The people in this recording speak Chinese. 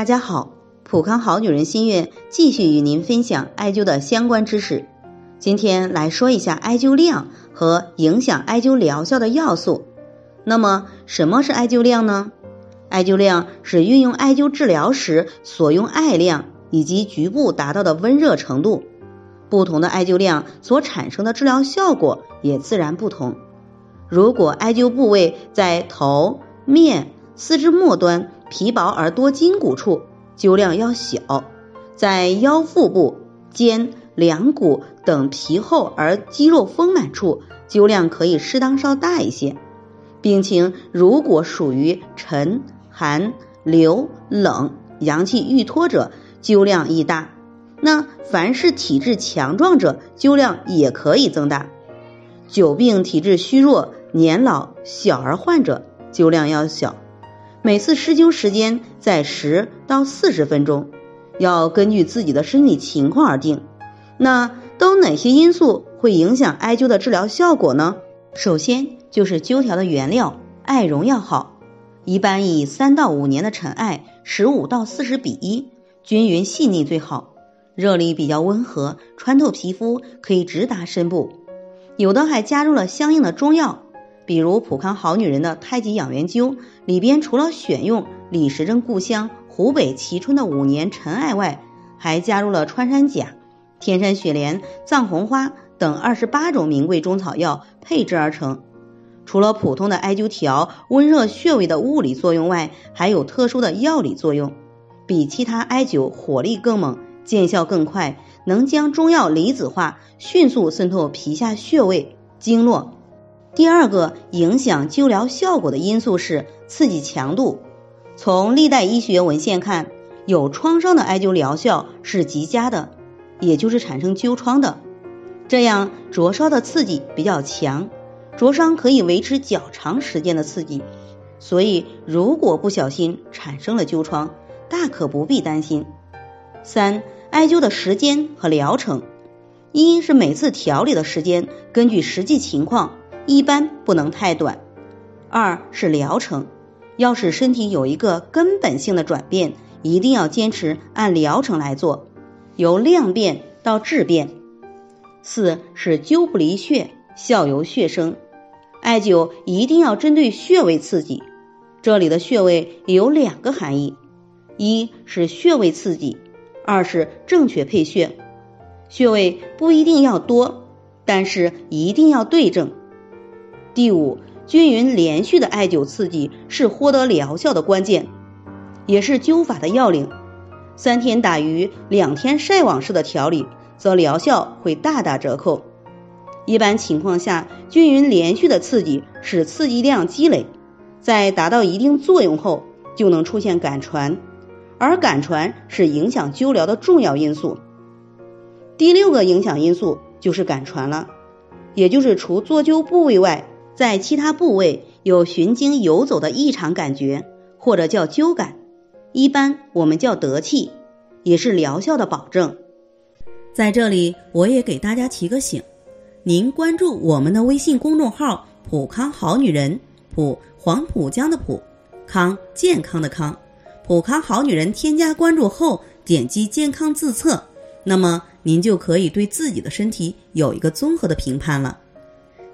大家好，普康好女人心悦继续与您分享艾灸的相关知识。今天来说一下艾灸量和影响艾灸疗效的要素。那么，什么是艾灸量呢？艾灸量是运用艾灸治疗时所用艾量以及局部达到的温热程度。不同的艾灸量所产生的治疗效果也自然不同。如果艾灸部位在头面、四肢末端皮薄而多筋骨处，灸量要小；在腰腹部、肩、两骨等皮厚而肌肉丰满处，灸量可以适当稍大一些。病情如果属于沉、寒、流、冷、阳气郁脱者，灸量亦大。那凡是体质强壮者，灸量也可以增大；久病体质虚弱。年老小儿患者灸量要小，每次施灸时间在十到四十分钟，要根据自己的身体情况而定。那都哪些因素会影响艾灸的治疗效果呢？首先就是灸条的原料艾绒要好，一般以三到五年的陈艾十五到四十比一，均匀细腻最好，热力比较温和，穿透皮肤，可以直达深部。有的还加入了相应的中药。比如普康好女人的太极养元灸里边，除了选用李时珍故乡湖北蕲春的五年陈艾外，还加入了穿山甲、天山雪莲、藏红花等二十八种名贵中草药配制而成。除了普通的艾灸条温热穴位的物理作用外，还有特殊的药理作用，比其他艾灸火力更猛，见效更快，能将中药离子化，迅速渗透皮下穴位经络。第二个影响灸疗效果的因素是刺激强度。从历代医学文献看，有创伤的艾灸疗效是极佳的，也就是产生灸疮的。这样灼烧的刺激比较强，灼伤可以维持较长时间的刺激。所以，如果不小心产生了灸疮，大可不必担心。三、艾灸的时间和疗程，一是每次调理的时间根据实际情况。一般不能太短。二是疗程，要使身体有一个根本性的转变，一定要坚持按疗程来做，由量变到质变。四是灸不离穴，效由穴生。艾灸一定要针对穴位刺激，这里的穴位有两个含义：一是穴位刺激，二是正确配穴。穴位不一定要多，但是一定要对症。第五，均匀连续的艾灸刺激是获得疗效的关键，也是灸法的要领。三天打鱼两天晒网式的调理，则疗效会大打折扣。一般情况下，均匀连续的刺激使刺激量积累，在达到一定作用后，就能出现感传，而感传是影响灸疗的重要因素。第六个影响因素就是感传了，也就是除做灸部位外。在其他部位有循经游走的异常感觉，或者叫灸感，一般我们叫得气，也是疗效的保证。在这里，我也给大家提个醒：您关注我们的微信公众号“普康好女人”，普黄浦江的浦，康健康的康，普康好女人。添加关注后，点击健康自测，那么您就可以对自己的身体有一个综合的评判了。